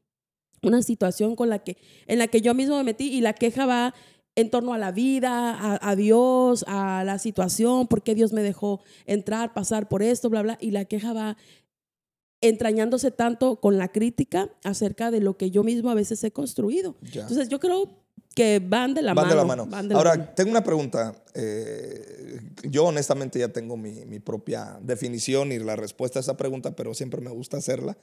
una situación con la que, en la que yo mismo me metí y la queja va en torno a la vida, a, a Dios, a la situación, por qué Dios me dejó entrar, pasar por esto, bla, bla, y la queja va entrañándose tanto con la crítica acerca de lo que yo mismo a veces he construido. Ya. Entonces yo creo que van de la Van mano. de la mano. van de la Ahora, mano. tengo una pregunta. Eh, yo honestamente ya tengo mi, mi propia definición y la respuesta a esa pregunta, pero siempre me gusta hacerla.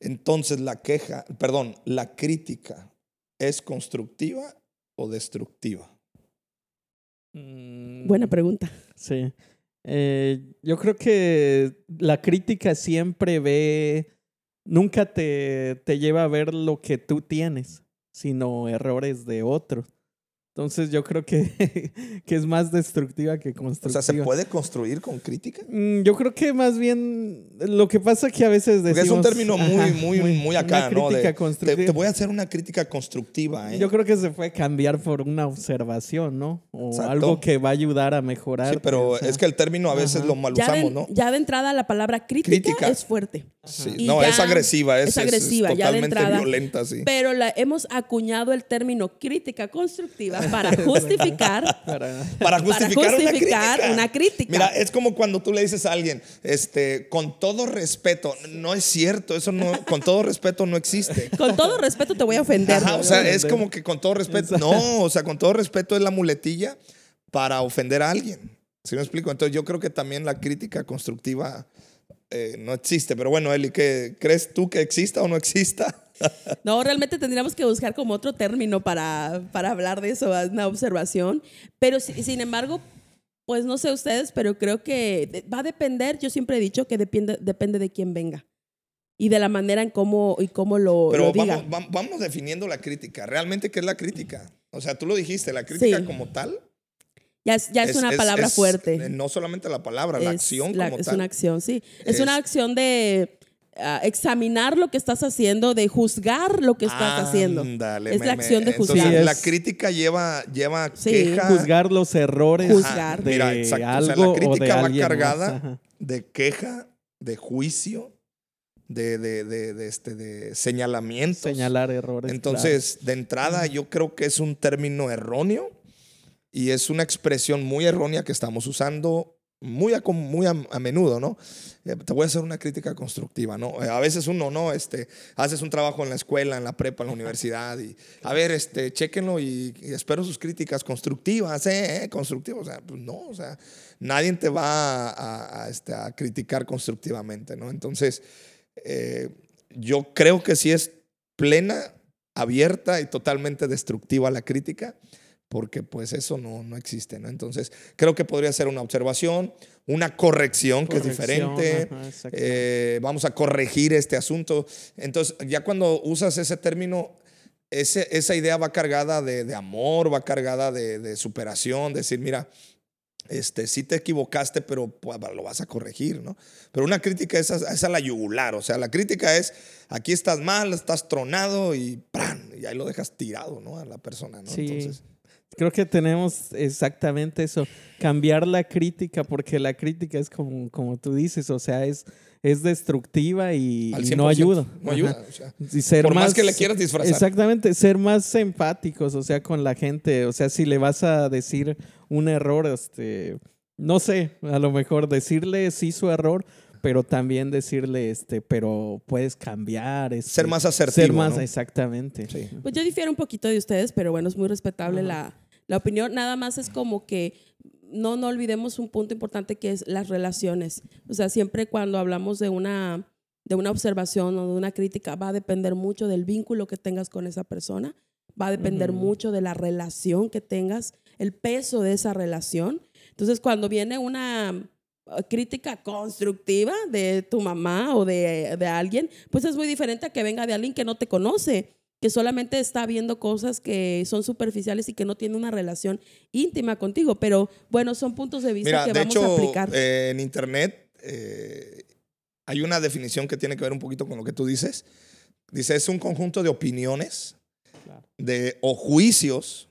Entonces, la queja, perdón, la crítica, ¿es constructiva o destructiva? Mm, Buena pregunta. Sí. Eh, yo creo que la crítica siempre ve, nunca te, te lleva a ver lo que tú tienes, sino errores de otros. Entonces yo creo que, que es más destructiva que O constructiva. sea, ¿se puede construir con crítica? Mm, Yo creo que más bien lo que pasa que a veces Porque decimos... es un término muy, Ajá, muy, muy acá, una ¿no? De, crítica te, constructiva. te voy a hacer una crítica constructiva, ¿eh? Yo creo que se puede cambiar por una observación, ¿no? O Exacto. algo que va a ayudar a mejorar. Sí, pero o sea. es que el término a veces Ajá. lo mal Ya de, usamos, ¿no? ya de entrada la palabra crítica, Crítica. es fuerte. Sí, no, ya es agresiva, es, es agresiva, es ya de totalmente entrada. violenta, sí. Pero la, hemos acuñado el término crítica constructiva para justificar, Para- Para justificar, para una, justificar crítica. una crítica. Mira, es como cuando tú le dices a alguien, este, con todo respeto, no es cierto, eso no, con todo respeto no existe. Con todo respeto te voy a ofender. Ajá, o sea, es como que con todo respeto, no, o sea, con todo respeto es la muletilla para ofender a alguien. ¿Sí me explico? Entonces yo creo que también la crítica constructiva eh, no existe. Pero bueno, Eli, ¿qué, ¿crees tú que exista o no exista? No, realmente tendríamos que buscar como otro término para, para hablar de eso, una observación. Pero si- sin embargo, pues no sé ustedes, pero creo que va a depender, yo siempre he dicho que depende, depende de quién venga y de la manera en cómo, y cómo lo, Pero lo diga. vamos, vam- vamos definiendo la crítica. ¿Realmente qué es la crítica? O sea, tú lo dijiste, la crítica Sí. como tal. Ya es, ya es, una palabra es, fuerte. eh, No solamente la palabra, la Es acción la- como es tal. una acción, sí. Es, Es- una acción de ah, examinar lo que estás haciendo, de juzgar lo que estás haciendo. Ándale, Es me- la me- acción de entonces, juzgar. La es- crítica lleva, lleva Sí. queja. juzgar los errores Juzgar. de Mira, exacto. O sea, algo la o de crítica va alguien más. cargada de queja, de juicio, de, de, de, de este, de señalamientos. Señalar errores. Entonces, de entrada, yo creo que es un término erróneo y es una expresión muy errónea que estamos usando muy a, muy a, a menudo, ¿no? Eh, Te voy a hacer una crítica constructiva, ¿no? Eh, A veces uno, ¿no? Este, haces un trabajo en la escuela, en la prepa, en la universidad y, a ver, este, chéquenlo y, y espero sus críticas constructivas, ¿eh? ¿eh? Constructivas, o sea, pues no, o sea, nadie te va a, a- este, criticar constructivamente, ¿no? Entonces, eh, yo creo que sí es plena, abierta y totalmente destructiva la crítica, porque pues eso no, no existe, ¿no? Entonces, creo que podría ser una observación, una corrección, que es diferente. ajá, eh, vamos a corregir este asunto. Entonces, ya cuando usas ese término, ese- esa idea va cargada de, de amor, va cargada de, de superación, decir, mira, este, sí te equivocaste, pero pues, lo vas a corregir, ¿no? Pero una crítica es a, es a la yugular, o sea, la crítica es, aquí estás mal, estás tronado y ¡pran! Y ahí lo dejas tirado, ¿no? A la persona, ¿no? Sí. Entonces, Creo que tenemos exactamente eso, cambiar la crítica, porque la crítica es como, como tú dices, o sea, es, es destructiva y, al y 100%, no ayuda. No ayuda, o sea, Y ser por más que le quieras disfrazar. Exactamente, ser más empáticos, o sea, con la gente. O sea, si le vas a decir un error, este, no sé, a lo mejor decirle sí su error, pero también decirle, este, pero puedes cambiar. este, Ser más asertivo, Ser más, ¿no? exactamente. Sí. Pues yo difiero un poquito de ustedes, pero bueno, es muy respetable la, la opinión. Nada más es como que no, no olvidemos un punto importante que es las relaciones. O sea, siempre cuando hablamos de una, de una observación o de una crítica, va a depender mucho del vínculo que tengas con esa persona, va a depender mucho de la relación que tengas, el peso de esa relación. Entonces, cuando viene una eh, crítica constructiva de tu mamá o de, de alguien, pues es muy diferente a que venga de alguien que no te conoce que solamente está viendo cosas que son superficiales y que no tiene una relación íntima contigo. Pero bueno, son puntos de vista Mira, que de vamos hecho, a aplicar. eh, en internet eh, hay una definición que tiene que ver un poquito con lo que tú dices. Dice, es un conjunto de opiniones Claro. de, o juicios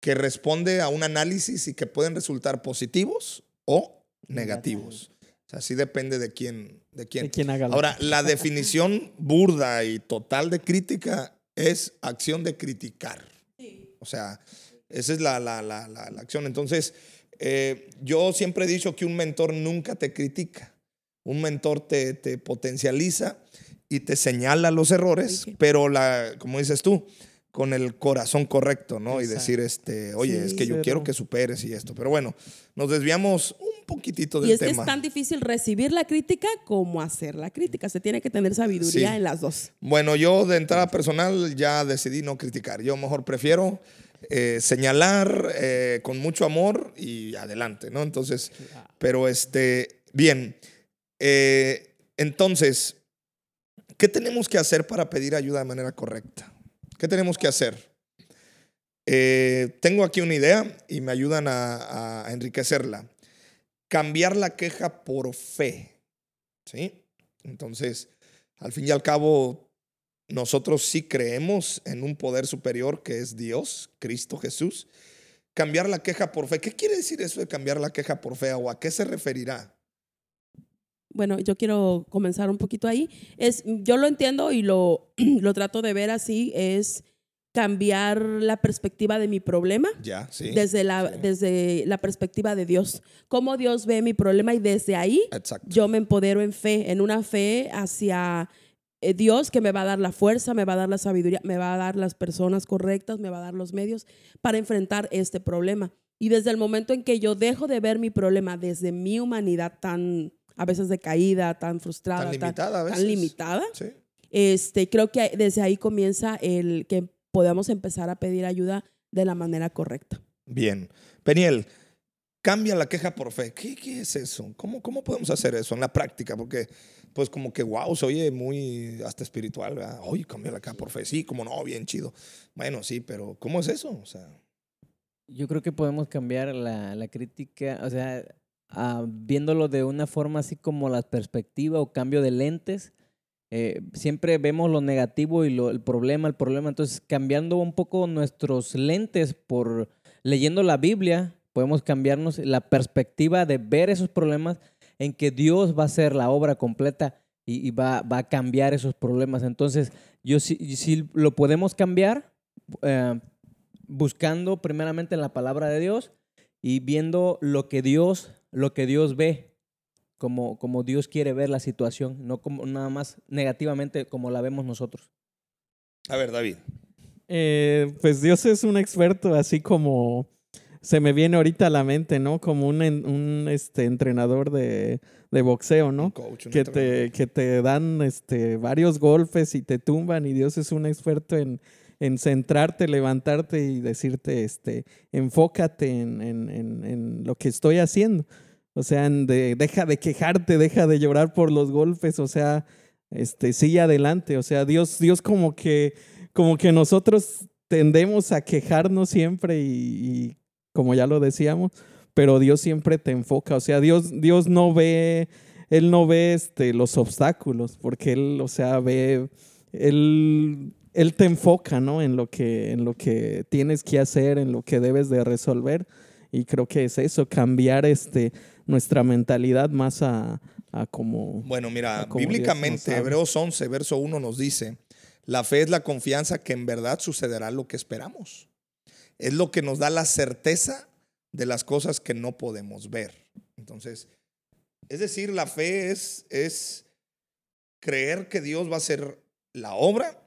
que responde a un análisis y que pueden resultar positivos o negativos. O sea, sí depende de quién. De quién. De quién haga Ahora, la definición burda y total de crítica es acción de criticar. O sea, esa es la, la- la- la- la acción. Entonces, eh, yo siempre he dicho que un mentor nunca te critica. Un mentor te, te potencializa y te señala los errores, Ok. pero la, como dices tú, con el corazón correcto, ¿no? Y Exacto. decir, este, oye, Sí. es que yo Pero- quiero que superes y esto. Pero bueno, nos desviamos un poquitito del Y es que tema. es tan difícil recibir la crítica como hacer la crítica. Se tiene que tener sabiduría Sí. en las dos. Bueno, yo de entrada personal ya decidí no criticar. Yo mejor prefiero eh, señalar eh, con mucho amor y adelante, ¿no? Entonces, pero este, bien. Eh, entonces, ¿qué tenemos que hacer para pedir ayuda de manera correcta? ¿Qué tenemos que hacer? Eh, tengo aquí una idea y me ayudan a, a enriquecerla. Cambiar la queja por fe. ¿Sí? Entonces, al fin y al cabo, nosotros sí creemos en un poder superior que es Dios, Cristo Jesús. Cambiar la queja por fe. ¿Qué quiere decir eso de cambiar la queja por fe o a qué se referirá? Bueno, yo quiero comenzar un poquito ahí. Es, yo lo entiendo y lo, lo trato de ver así, es cambiar la perspectiva de mi problema Ya, sí. desde, la, sí. desde la perspectiva de Dios. Cómo Dios ve mi problema y desde ahí Exacto. yo me empodero en fe, en una fe hacia eh, Dios que me va a dar la fuerza, me va a dar la sabiduría, me va a dar las personas correctas, me va a dar los medios para enfrentar este problema. Y desde el momento en que yo dejo de ver mi problema desde mi humanidad tan a veces decaída, tan frustrada, Tan tan, limitada tan limitada, Sí. este, creo que desde ahí comienza el que podamos empezar a pedir ayuda de la manera correcta. Bien. Peniel, cambia la queja por fe. ¿Qué, qué es eso? ¿Cómo, ¿Cómo podemos hacer eso en la práctica? Porque, pues, como que, wow, se oye muy hasta espiritual. ¿verdad? Oye, cambia la queja por fe. Sí, como no, bien chido. Bueno, sí, pero ¿cómo es eso? O sea, Yo creo que podemos cambiar la, la crítica, o sea, ah, viéndolo de una forma así como la perspectiva o cambio de lentes. Eh, siempre vemos lo negativo y el problema, el problema. Entonces, cambiando un poco nuestros lentes por leyendo la Biblia, podemos cambiarnos la perspectiva de ver esos problemas en que Dios va a hacer la obra completa y, va, a cambiar esos problemas. Entonces, yo sí lo podemos cambiar. eh, buscando primeramente en la palabra de Dios y viendo lo que Dios, lo que Dios ve, como, como Dios quiere ver la situación, no como nada más negativamente como la vemos nosotros. a ver, David. Eh, pues Dios es un experto, así como se me viene ahorita a la mente, ¿no? Como un, un este, entrenador de, de boxeo, Un ¿no? coach, un Que te, que te dan este, varios golpes y te tumban y Dios es un experto en, en centrarte, levantarte y decirte, este, enfócate en, en- en- en lo que estoy haciendo. O sea, de- deja de quejarte, deja de llorar por los golpes, o sea, este, sigue adelante. O sea, Dios, Dios como que, como que nosotros tendemos a quejarnos siempre y, y como ya lo decíamos, pero Dios siempre te enfoca. O sea, Dios, Dios no ve, Él no ve este, los obstáculos, porque Él, o sea, ve, Él, él te enfoca, ¿no? En lo que, en lo que tienes que hacer, en lo que debes de resolver. Y creo que es eso, cambiar este, nuestra mentalidad más a, a como... Bueno, mira, como bíblicamente. Hebreos 11, verso 1 nos dice, la fe es la confianza que en verdad sucederá lo que esperamos. Es lo que nos da la certeza de las cosas que no podemos ver. Entonces, es decir, la fe es, es creer que Dios va a hacer la obra.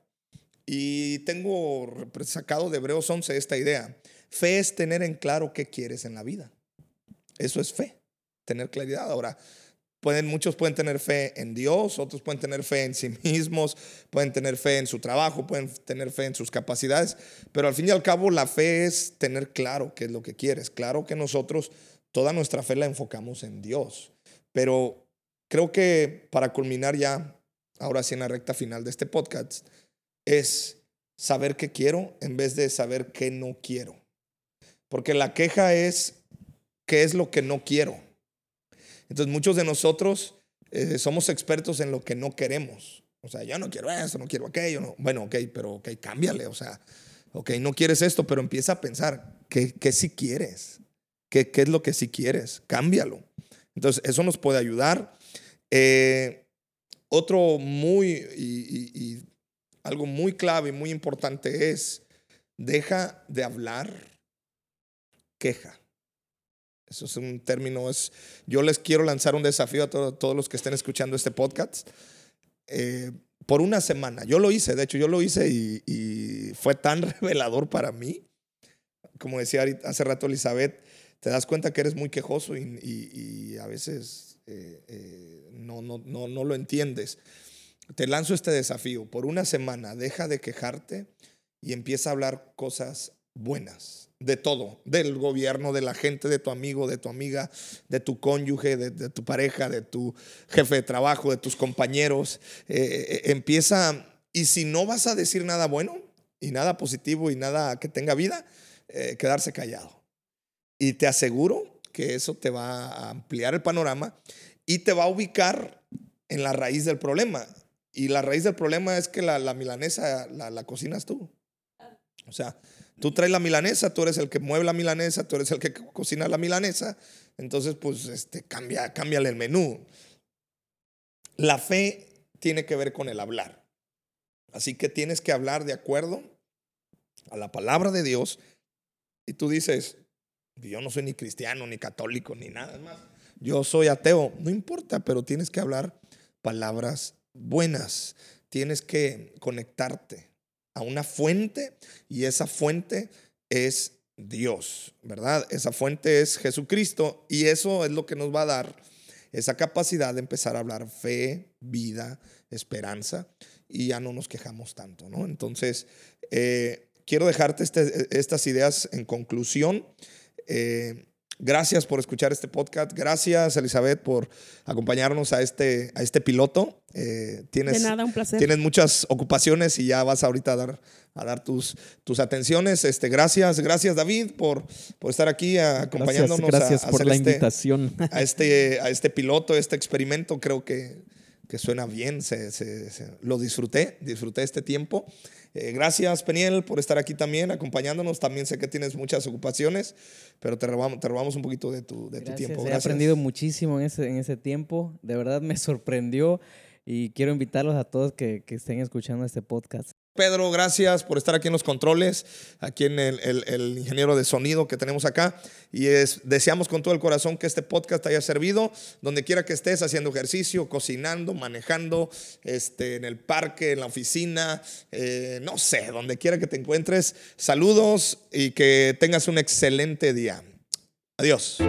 Y tengo sacado de Hebreos 11 esta idea. Fe es tener en claro qué quieres en la vida. Eso es fe, tener claridad. Ahora, pueden, muchos pueden tener fe en Dios, otros pueden tener fe en sí mismos, pueden tener fe en su trabajo, pueden tener fe en sus capacidades, pero al fin y al cabo la fe es tener claro qué es lo que quieres. Claro que nosotros toda nuestra fe la enfocamos en Dios, pero creo que para culminar ya, ahora sí en la recta final de este podcast, es saber qué quiero en vez de saber qué no quiero. Porque la queja es qué es lo que no quiero. Entonces muchos de nosotros eh, somos expertos en lo que no queremos. O sea, yo no quiero eso, no quiero aquello. No. Bueno, ok, pero ok, cámbiale. O sea, ok, no quieres esto, pero empieza a pensar, ¿qué, qué quieres? ¿Qué, ¿Qué es lo que sí quieres? Cámbialo. Entonces, eso nos puede ayudar. Eh, otro muy, y, algo muy clave y muy importante es, deja de hablar queja. Eso es un término, es, yo les quiero lanzar un desafío a todos los que estén escuchando este podcast. Eh, por una semana, yo lo hice, de hecho yo lo hice y, fue tan revelador para mí. Como decía hace rato Elizabeth, te das cuenta que eres muy quejoso y, a veces eh, eh, no, no, no, no lo entiendes. Te lanzo este desafío. Por una semana, deja de quejarte y empieza a hablar cosas buenas. De todo, del gobierno, de la gente, de tu amigo, de tu amiga, de tu cónyuge, de, tu pareja, de tu jefe de trabajo, de tus compañeros. Eh, empieza, y si no vas a decir nada bueno y nada positivo y nada que tenga vida, quedarse callado. Y te aseguro que eso te va a ampliar el panorama y te va a ubicar en la raíz del problema. Y la raíz del problema es que la, milanesa la, cocinas tú. O sea, tú traes la milanesa, tú eres el que mueve la milanesa, tú eres el que cocina la milanesa. Entonces, pues, este, cambia, el menú. La fe tiene que ver con el hablar. Así que tienes que hablar de acuerdo a la palabra de Dios. Y tú dices, yo no soy ni cristiano, ni católico, ni nada más. Yo soy ateo. No importa, pero tienes que hablar palabras buenas. Tienes que conectarte a una fuente y esa fuente es Dios, ¿verdad? Esa fuente es Jesucristo y eso es lo que nos va a dar esa capacidad de empezar a hablar fe, vida, esperanza y ya no nos quejamos tanto, ¿no? Entonces, eh, quiero dejarte este, estas ideas en conclusión. Eh, gracias por escuchar este podcast. Gracias, Elizabeth, por acompañarnos a este, a este piloto. Eh, tienes, de nada, un placer. Tienes muchas ocupaciones y ya vas ahorita a dar, a dar tus, tus atenciones. Este, gracias, gracias, David, por, por estar aquí acompañándonos. Gracias, por la este, invitación. A este, a este piloto, este experimento. Creo que, que suena bien. Se, lo disfruté, disfruté este tiempo. Eh, gracias, Peniel, por estar aquí también, acompañándonos. También sé que tienes muchas ocupaciones, pero te robamos, te robamos un poquito de tu, de tu tiempo. Gracias. He aprendido muchísimo en ese, en ese tiempo. De verdad me sorprendió y quiero invitarlos a todos que, que estén escuchando este podcast. Pedro, gracias por estar aquí en los controles, aquí en el, ingeniero de sonido que tenemos acá. Y es, deseamos con todo el corazón que este podcast te haya servido, donde quiera que estés haciendo ejercicio, cocinando, manejando, este, en el parque, en la oficina, eh, no sé, donde quiera que te encuentres. Saludos y que tengas un excelente día. Adiós.